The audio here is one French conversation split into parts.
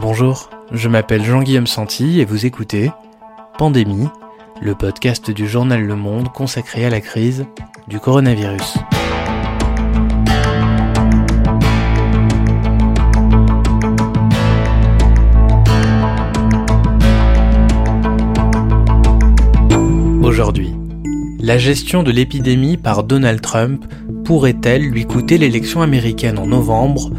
Bonjour, je m'appelle Jean-Guillaume Santi et vous écoutez Pandémie, le podcast du journal Le Monde consacré à la crise du coronavirus. Aujourd'hui, la gestion de l'épidémie par Donald Trump pourrait-elle lui coûter l'élection américaine en novembre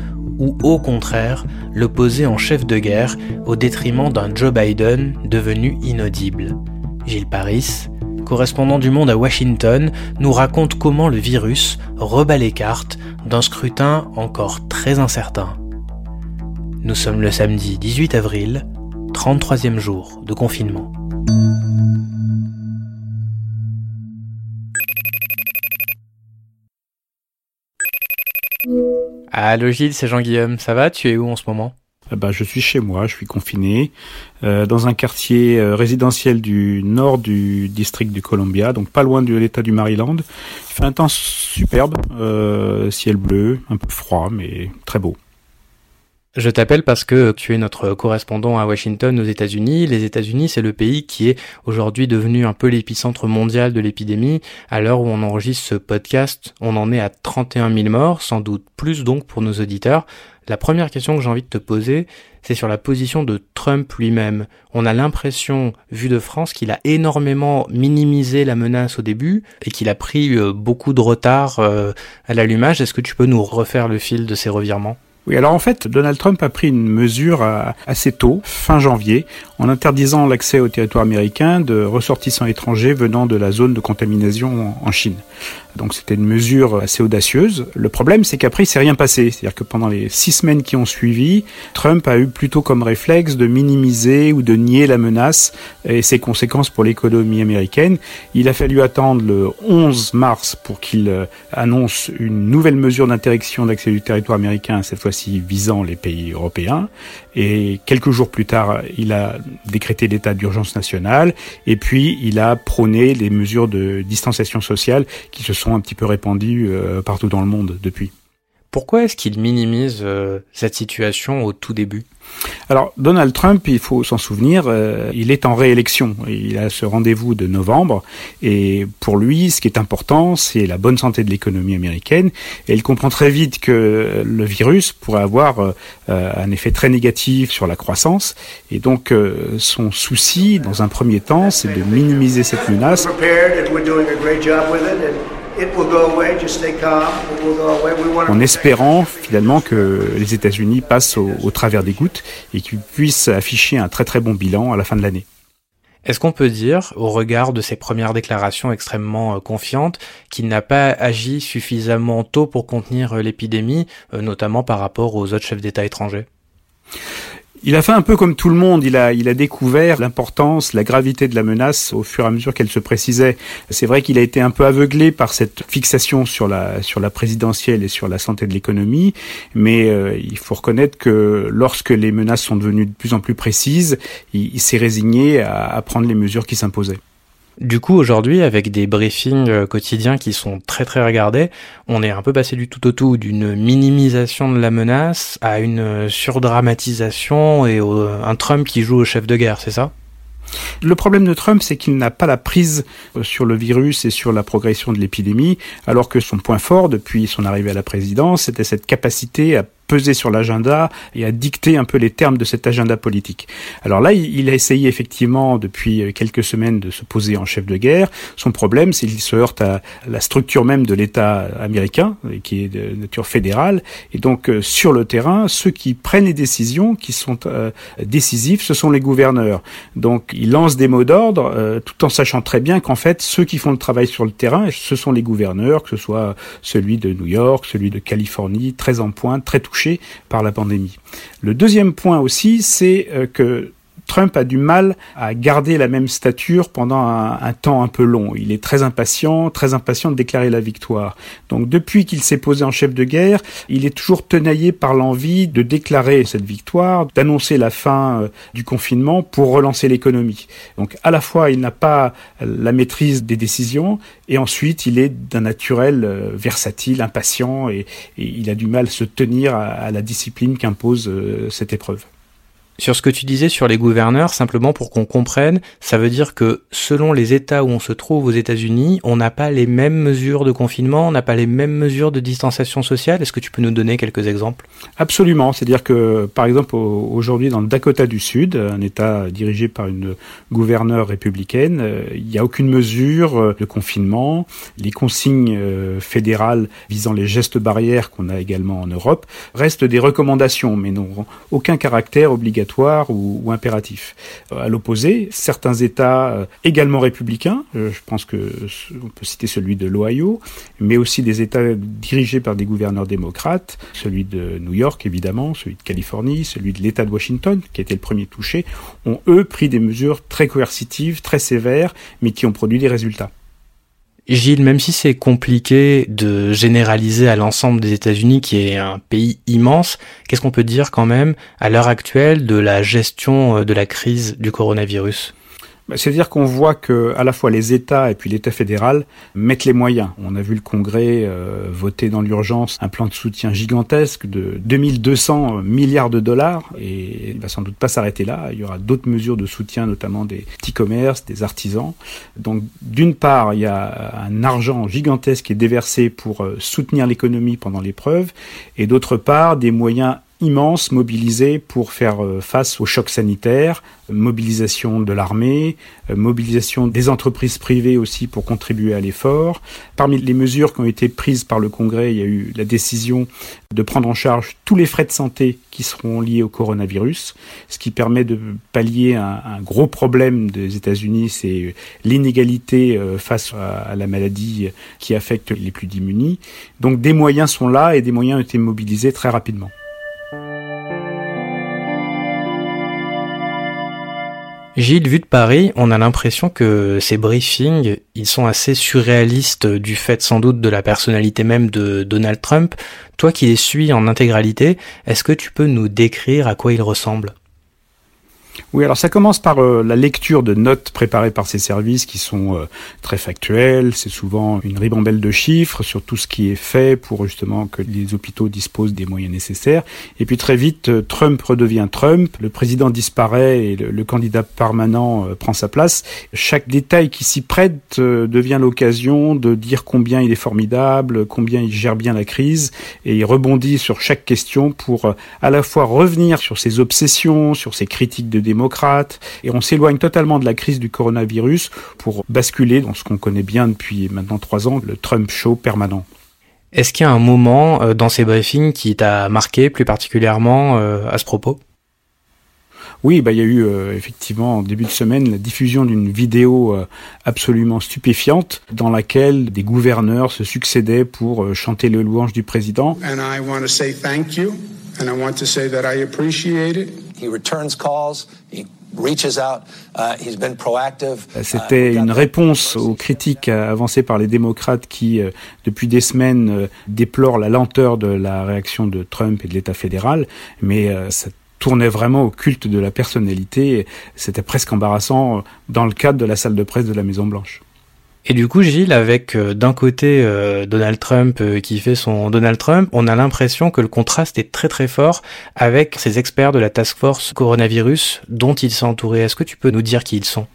ou au contraire le poser en chef de guerre au détriment d'un Joe Biden devenu inaudible Gilles Paris, correspondant du Monde à Washington, nous raconte comment le virus rebat les cartes d'un scrutin encore très incertain. Nous sommes le samedi 18 avril, 33e jour de confinement. Allô Gilles, c'est Jean-Guillaume, ça va? Tu es où en ce moment? Bah, je suis chez moi, je suis confiné euh, dans un quartier euh, résidentiel du nord du district du Columbia, donc pas loin de l'État du Maryland. Il fait un temps superbe, euh, ciel bleu, un peu froid, mais très beau. Je t'appelle parce que tu es notre correspondant à Washington aux États-Unis. Les États-Unis, c'est le pays qui est aujourd'hui devenu un peu l'épicentre mondial de l'épidémie. À l'heure où on enregistre ce podcast, on en est à 31 000 morts, sans doute plus donc pour nos auditeurs. La première question que j'ai envie de te poser, c'est sur la position de Trump lui-même. On a l'impression, vu de France, qu'il a énormément minimisé la menace au début et qu'il a pris euh, beaucoup de retard euh, à l'allumage. Est-ce que tu peux nous refaire le fil de ces revirements? Oui, alors en fait, Donald Trump a pris une mesure euh, assez tôt, fin janvier, en interdisant l'accès au territoire américain de ressortissants étrangers venant de la zone de contamination en Chine. Donc c'était une mesure assez audacieuse. Le problème, c'est qu'après, il s'est rien passé. C'est-à-dire que pendant les six semaines qui ont suivi, Trump a eu plutôt comme réflexe de minimiser ou de nier la menace et ses conséquences pour l'économie américaine. Il a fallu attendre le 11 mars pour qu'il euh, annonce une nouvelle mesure d'interdiction d'accès du territoire américain, cette fois-ci visant les pays européens. Et quelques jours plus tard, il a décrété l'état d'urgence nationale et puis il a prôné les mesures de distanciation sociale qui se sont un petit peu répandus euh, partout dans le monde depuis. Pourquoi est-ce qu'il minimise euh, cette situation au tout début? Alors Donald Trump, il faut s'en souvenir, euh, il est en réélection. Il a ce rendez-vous de novembre et pour lui, ce qui est important, c'est la bonne santé de l'économie américaine. Et il comprend très vite que le virus pourrait avoir un effet très négatif sur la croissance. Et donc son souci, dans un premier temps, c'est de minimiser cette menace en espérant finalement que les États-Unis passent au, travers des gouttes et qu'ils puissent afficher un très très bon bilan à la fin de l'année. Est-ce qu'on peut dire, au regard de ses premières déclarations extrêmement euh, confiantes, qu'il n'a pas agi suffisamment tôt pour contenir euh, l'épidémie, euh, notamment par rapport aux autres chefs d'État étrangers? Il a fait un peu comme tout le monde, il a, découvert l'importance, la gravité de la menace au fur et à mesure qu'elle se précisait. C'est vrai qu'il a été un peu aveuglé par cette fixation sur la, présidentielle et sur la santé de l'économie, mais euh, il faut reconnaître que lorsque les menaces sont devenues de plus en plus précises, il, s'est résigné à prendre les mesures qui s'imposaient. Du coup, aujourd'hui, avec des briefings euh, quotidiens qui sont très très regardés, on est un peu passé du tout au tout d'une minimisation de la menace à une euh, surdramatisation et un Trump qui joue au chef de guerre, c'est ça? Le problème de Trump, c'est qu'il n'a pas la prise euh, sur le virus et sur la progression de l'épidémie, alors que son point fort depuis son arrivée à la présidence, c'était cette capacité à peser sur l'agenda et à dicter un peu les termes de cet agenda politique. Alors là, il a essayé effectivement depuis euh, quelques semaines de se poser en chef de guerre. Son problème, c'est qu'il se heurte à la structure même de l'État américain, euh, qui est de nature fédérale. Et donc, euh, sur le terrain, ceux qui prennent les décisions, qui sont décisifs, ce sont les gouverneurs. Donc, il lance des mots d'ordre, tout en sachant très bien qu'en fait, ceux qui font le travail sur le terrain, ce sont les gouverneurs, que ce soit celui de New York, celui de Californie, très en pointe, très touché par la pandémie. Le deuxième point aussi, c'est euh, que Trump a du mal à garder la même stature pendant un, temps un peu long. Il est très impatient, très impatient de déclarer la victoire. Donc depuis qu'il s'est posé en chef de guerre, il est toujours tenaillé par l'envie de déclarer cette victoire, d'annoncer la fin euh, du confinement pour relancer l'économie. Donc à la fois, il n'a pas la maîtrise des décisions et ensuite, il est d'un naturel euh, versatile, impatient et, il a du mal à se tenir à, la discipline qu'impose euh, cette épreuve. Sur ce que tu disais sur les gouverneurs, simplement pour qu'on comprenne, ça veut dire que selon les États où on se trouve aux États-Unis, on n'a pas les mêmes mesures de confinement, on n'a pas les mêmes mesures de distanciation sociale. Est-ce que tu peux nous donner quelques exemples? Absolument. C'est-à-dire que, par exemple, aujourd'hui dans le Dakota du Sud, un État dirigé par une gouverneure républicaine, euh, il n'y a aucune mesure euh, de confinement. Les consignes euh, fédérales visant les gestes barrières qu'on a également en Europe restent des recommandations, mais n'ont aucun caractère obligatoire ou, ou impératif. Euh, à l'opposé, certains États euh, également républicains, euh, je pense que on peut citer celui de l'Ohio, mais aussi des États dirigés par des gouverneurs démocrates, celui de New York évidemment, celui de Californie, celui de l'État de Washington, qui a été le premier touché, ont eux pris des mesures très coercitives, très sévères, mais qui ont produit des résultats. Gilles, même si c'est compliqué de généraliser à l'ensemble des États-Unis, qui est un pays immense, qu'est-ce qu'on peut dire quand même à l'heure actuelle de la gestion euh, de la crise du coronavirus? C'est-à-dire qu'on voit que à la fois les États et puis l'État fédéral mettent les moyens. On a vu le Congrès euh, voter dans l'urgence un plan de soutien gigantesque de 2200 milliards de dollars et il va sans doute pas s'arrêter là. Il y aura d'autres mesures de soutien, notamment des petits commerces, des artisans. Donc d'une part, il y a un argent gigantesque qui est déversé pour euh, soutenir l'économie pendant l'épreuve et d'autre part des moyens immense mobilisé pour faire euh, face au choc sanitaire, mobilisation de l'armée, euh, mobilisation des entreprises privées aussi pour contribuer à l'effort. Parmi les mesures qui ont été prises par le Congrès, il y a eu la décision de prendre en charge tous les frais de santé qui seront liés au coronavirus, ce qui permet de pallier un, gros problème des États-Unis, c'est l'inégalité euh, face à la maladie qui affecte les plus démunis. Donc des moyens sont là et des moyens ont été mobilisés très rapidement. Gilles, vu de Paris, on a l'impression que ces briefings, ils sont assez surréalistes du fait sans doute de la personnalité même de Donald Trump. Toi qui les suis en intégralité, est-ce que tu peux nous décrire à quoi ils ressemblent? Oui, alors ça commence par euh, la lecture de notes préparées par ces services qui sont euh, très factuelles. C'est souvent une ribambelle de chiffres sur tout ce qui est fait pour justement que les hôpitaux disposent des moyens nécessaires. Et puis très vite, euh, Trump redevient Trump, le président disparaît et le, le candidat permanent prend sa place. Chaque détail qui s'y prête devient l'occasion de dire combien il est formidable, combien il gère bien la crise, et il rebondit sur chaque question pour à la fois revenir sur ses obsessions, sur ses critiques de démocrates, et on s'éloigne totalement de la crise du coronavirus pour basculer dans ce qu'on connaît bien depuis maintenant trois ans, le Trump Show permanent. Est-ce qu'il y a un moment euh, dans ces briefings qui t'a marqué plus particulièrement euh, à ce propos? Oui, bah, il y a eu euh, effectivement en début de semaine la diffusion d'une vidéo absolument stupéfiante dans laquelle des gouverneurs se succédaient pour chanter le louange du président. And I want to say thank you, and I want to say that I appreciate it. C'était une réponse aux critiques avancées par les démocrates qui, euh, depuis des semaines, euh, déplorent la lenteur de la réaction de Trump et de l'État fédéral, mais euh, ça tournait vraiment au culte de la personnalité. C'était presque embarrassant dans le cadre de la salle de presse de la Maison Blanche. Et du coup, Gilles, avec euh, d'un côté euh, Donald Trump euh, qui fait son Donald Trump, on a l'impression que le contraste est très très fort avec ces experts de la task force coronavirus dont il s'est entouré. Est-ce que tu peux nous dire qui ils sont?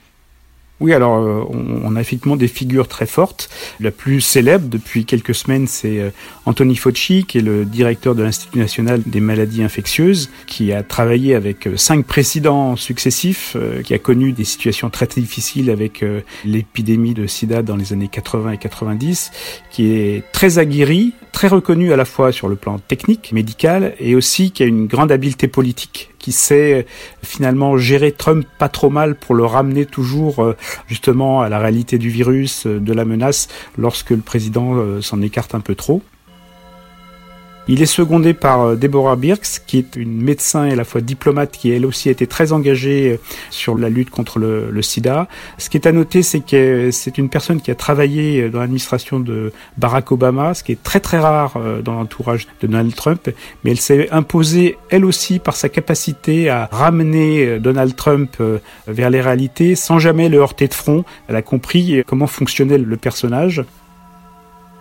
Oui, alors euh, on, a effectivement des figures très fortes. La plus célèbre depuis quelques semaines, c'est euh, Anthony Fauci, qui est le directeur de l'Institut national des maladies infectieuses, qui a travaillé avec euh, cinq présidents successifs, qui a connu des situations très difficiles avec l'épidémie de sida dans les années 80 et 90, qui est très aguerri, très reconnu à la fois sur le plan technique, médical, et aussi qui a une grande habileté politique qui sait finalement gérer Trump pas trop mal pour le ramener toujours justement à la réalité du virus, euh, de la menace, lorsque le président euh, s'en écarte un peu trop. Il est secondé par euh, Deborah Birx, qui est une médecin et à la fois diplomate, qui elle aussi été très engagée euh, sur la lutte contre le, le sida. Ce qui est à noter, c'est que c'est une personne qui a travaillé euh, dans l'administration de Barack Obama, ce qui est très très rare dans l'entourage de Donald Trump, mais elle s'est imposée elle aussi par sa capacité à ramener Donald Trump vers les réalités sans jamais le heurter de front. Elle a compris comment fonctionnait le personnage.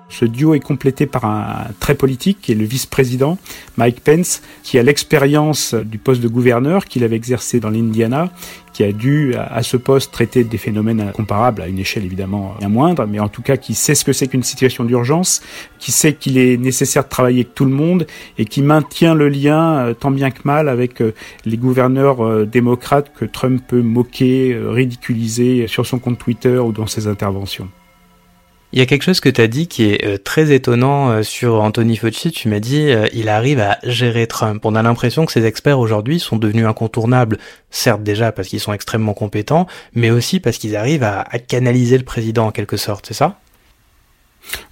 Ce duo est complété par un très politique qui est le vice-président Mike Pence, qui a l'expérience du poste de gouverneur qu'il avait exercé dans l'Indiana, qui a dû à ce poste traiter des phénomènes comparables à une échelle évidemment bien moindre, mais en tout cas qui sait ce que c'est qu'une situation d'urgence, qui sait qu'il est nécessaire de travailler avec tout le monde et qui maintient le lien euh, tant bien que mal avec euh, les gouverneurs euh, démocrates que Trump peut moquer, ridiculiser sur son compte Twitter ou dans ses interventions. Il y a quelque chose que tu as dit qui est euh, très étonnant euh, sur Anthony Fauci. Tu m'as dit euh, il arrive à gérer Trump. On a l'impression que ces experts aujourd'hui sont devenus incontournables, certes déjà parce qu'ils sont extrêmement compétents, mais aussi parce qu'ils arrivent à, à canaliser le président en quelque sorte, c'est ça?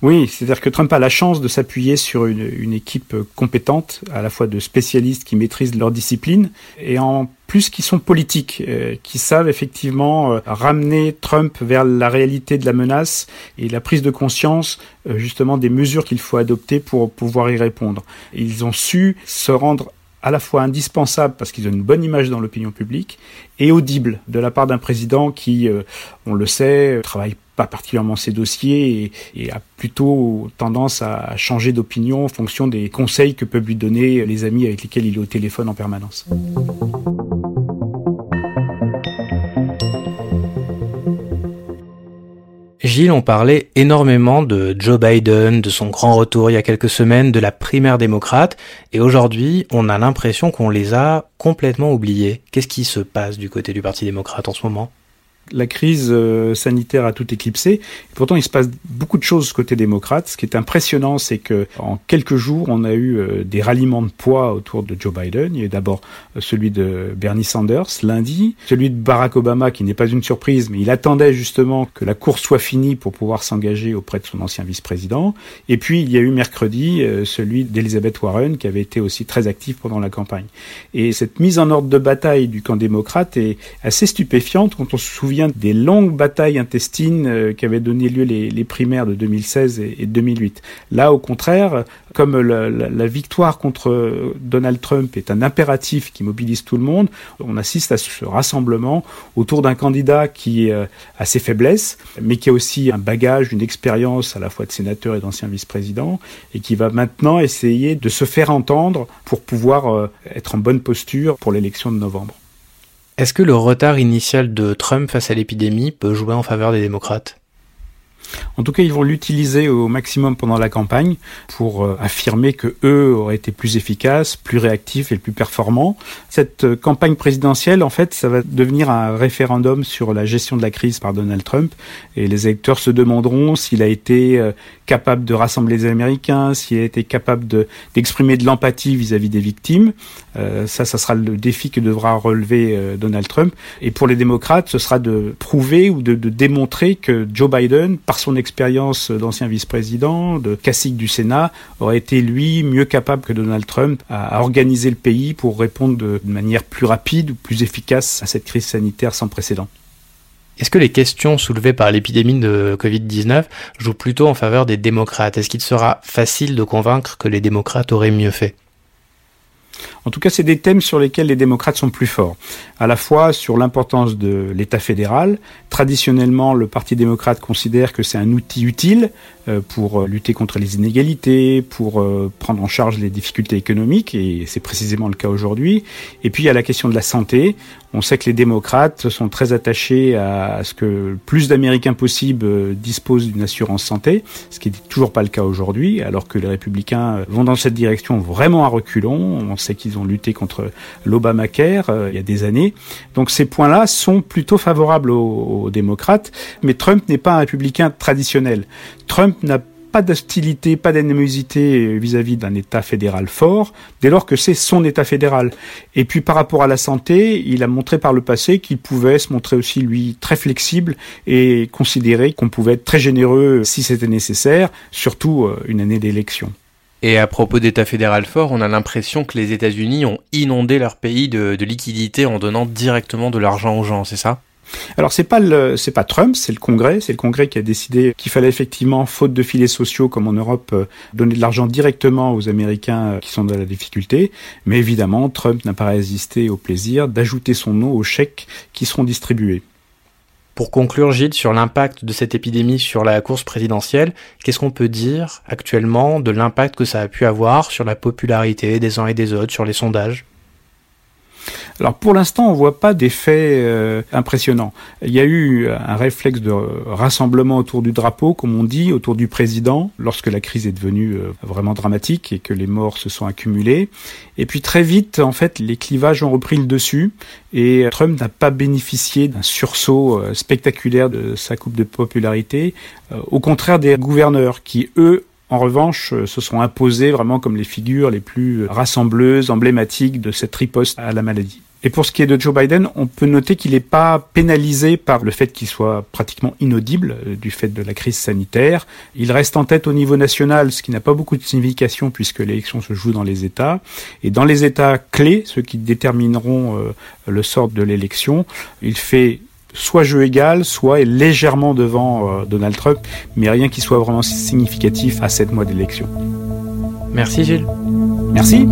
Oui, c'est-à-dire que Trump a la chance de s'appuyer sur une, équipe compétente, à la fois de spécialistes qui maîtrisent leur discipline, et en plus qui sont politiques, euh, qui savent effectivement euh, ramener Trump vers la réalité de la menace et la prise de conscience euh, justement des mesures qu'il faut adopter pour pouvoir y répondre. ils ont su se rendre à la fois indispensable parce qu'ils ont une bonne image dans l'opinion publique et audible de la part d'un président qui, on le sait, travaille pas particulièrement ses dossiers et, a plutôt tendance à changer d'opinion en fonction des conseils que peuvent lui donner les amis avec lesquels il est au téléphone en permanence. Gilles, on parlait énormément de Joe Biden, de son grand retour il y a quelques semaines, de la primaire démocrate, et aujourd'hui, on a l'impression qu'on les a complètement oubliés. Qu'est-ce qui se passe du côté du Parti démocrate en ce moment? La crise euh, sanitaire a tout éclipsé. pourtant, il se passe beaucoup de choses côté démocrate. Ce qui est impressionnant, c'est que en quelques jours, on a eu euh, des ralliements de poids autour de Joe Biden. Il y a d'abord euh, celui de Bernie Sanders lundi, celui de Barack Obama, qui n'est pas une surprise, mais il attendait justement que la course soit finie pour pouvoir s'engager auprès de son ancien vice-président. Et puis, il y a eu mercredi celui d'Elizabeth Warren, qui avait été aussi très active pendant la campagne. Et cette mise en ordre de bataille du camp démocrate est assez stupéfiante quand on se souvient des longues batailles intestines euh, qui avaient donné lieu les, primaires de 2016 et, 2008. Là, au contraire, comme la, victoire contre Donald Trump est un impératif qui mobilise tout le monde, on assiste à ce rassemblement autour d'un candidat qui euh, a ses faiblesses, mais qui a aussi un bagage, une expérience à la fois de sénateur et d'ancien vice-président, et qui va maintenant essayer de se faire entendre pour pouvoir euh, être en bonne posture pour l'élection de novembre. Est-ce que le retard initial de Trump face à l'épidémie peut jouer en faveur des démocrates? En tout cas, ils vont l'utiliser au maximum pendant la campagne pour euh, affirmer que eux auraient été plus efficaces, plus réactifs et plus performants. Cette euh, campagne présidentielle, en fait, ça va devenir un référendum sur la gestion de la crise par Donald Trump et les électeurs se demanderont s'il a été euh, capable de rassembler les Américains, s'il a été capable d'exprimer de l'empathie vis-à-vis des victimes. ça, ça sera le défi que devra relever Donald Trump. Et pour les démocrates, ce sera de prouver ou de, démontrer que Joe Biden, par son expérience d'ancien vice-président, de cacique du Sénat, aurait été lui mieux capable que Donald Trump à, organiser le pays pour répondre de, manière plus rapide ou plus efficace à cette crise sanitaire sans précédent. Est-ce que les questions soulevées par l'épidémie de Covid-19 jouent plutôt en faveur des démocrates? Est-ce qu'il sera facile de convaincre que les démocrates auraient mieux fait? En tout cas, c'est des thèmes sur lesquels les démocrates sont plus forts. À la fois sur l'importance de l'État fédéral. Traditionnellement, le Parti démocrate considère que c'est un outil utile euh, pour euh, lutter contre les inégalités, pour euh, prendre en charge les difficultés économiques, et c'est précisément le cas aujourd'hui. Et puis il y a la question de la santé. On sait que les démocrates sont très attachés à ce que plus d'Américains possible disposent d'une assurance santé, ce qui n'est toujours pas le cas aujourd'hui, alors que les républicains vont dans cette direction vraiment à reculons. On sait qu'ils ont lutté contre l'Obamacare il y a des années. Donc ces points-là sont plutôt favorables aux, aux démocrates, mais Trump n'est pas un républicain traditionnel. Trump n'a pas d'hostilité, pas d'animosité vis-à-vis d'un État fédéral fort, dès lors que c'est son État fédéral. Et puis par rapport à la santé, il a montré par le passé qu'il pouvait se montrer aussi, lui, très flexible et considérer qu'on pouvait être très généreux si c'était nécessaire, surtout euh, une année d'élection. Et à propos d'État fédéral fort, on a l'impression que les États-Unis ont inondé leur pays de, de liquidités en donnant directement de l'argent aux gens, c'est ça? Alors c'est pas c'est pas Trump, c'est le Congrès, c'est le Congrès qui a décidé qu'il fallait effectivement, faute de filets sociaux comme en Europe, euh, donner de l'argent directement aux Américains euh, qui sont dans la difficulté. Mais évidemment, Trump n'a pas résisté au plaisir d'ajouter son nom aux chèques qui seront distribués. Pour conclure, Gilles, sur l'impact de cette épidémie sur la course présidentielle, qu'est-ce qu'on peut dire actuellement de l'impact que ça a pu avoir sur la popularité des uns et des autres, sur les sondages? Alors pour l'instant, on voit pas d'effet euh, impressionnant. Il y a eu un réflexe de rassemblement autour du drapeau, comme on dit, autour du président, lorsque la crise est devenue euh, vraiment dramatique et que les morts se sont accumulés. Et puis très vite, en fait, les clivages ont repris le dessus et Trump n'a pas bénéficié d'un sursaut euh, spectaculaire de sa coupe de popularité, au contraire des gouverneurs qui, eux, en revanche, euh, se sont imposés vraiment comme les figures les plus rassembleuses, emblématiques de cette riposte à la maladie. Et pour ce qui est de Joe Biden, on peut noter qu'il n'est pas pénalisé par le fait qu'il soit pratiquement inaudible euh, du fait de la crise sanitaire. Il reste en tête au niveau national, ce qui n'a pas beaucoup de signification puisque l'élection se joue dans les États. Et dans les États clés, ceux qui détermineront euh, le sort de l'élection, il fait soit jeu égal, soit est légèrement devant euh, Donald Trump, mais rien qui soit vraiment significatif à sept mois d'élection. Merci Gilles. Merci.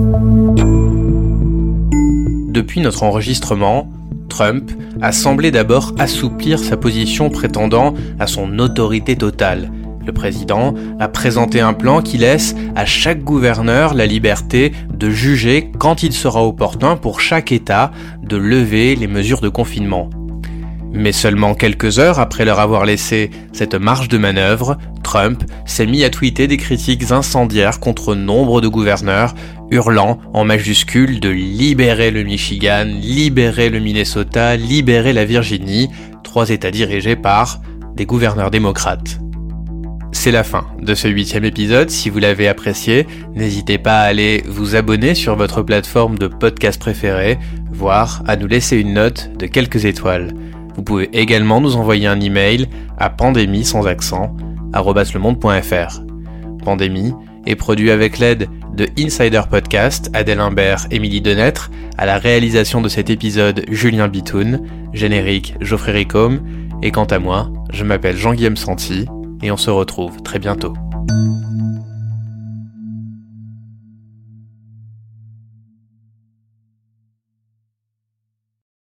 Depuis notre enregistrement, Trump a semblé d'abord assouplir sa position prétendant à son autorité totale. Le président a présenté un plan qui laisse à chaque gouverneur la liberté de juger quand il sera opportun pour chaque État de lever les mesures de confinement. Mais seulement quelques heures après leur avoir laissé cette marge de manœuvre, Trump s'est mis à tweeter des critiques incendiaires contre nombre de gouverneurs, hurlant en majuscules de libérer le Michigan, libérer le Minnesota, libérer la Virginie, trois États dirigés par des gouverneurs démocrates. C'est la fin de ce huitième épisode. Si vous l'avez apprécié, n'hésitez pas à aller vous abonner sur votre plateforme de podcast préférée, voire à nous laisser une note de quelques étoiles. Vous pouvez également nous envoyer un email à pandémie sans accent @lemonde.fr. Pandémie est produit avec l'aide de Insider Podcast, Adèle Imbert, Émilie Denêtre, à la réalisation de cet épisode Julien Bitoun, générique Geoffrey Ricom, et quant à moi, je m'appelle Jean-Guillaume Santi, et on se retrouve très bientôt.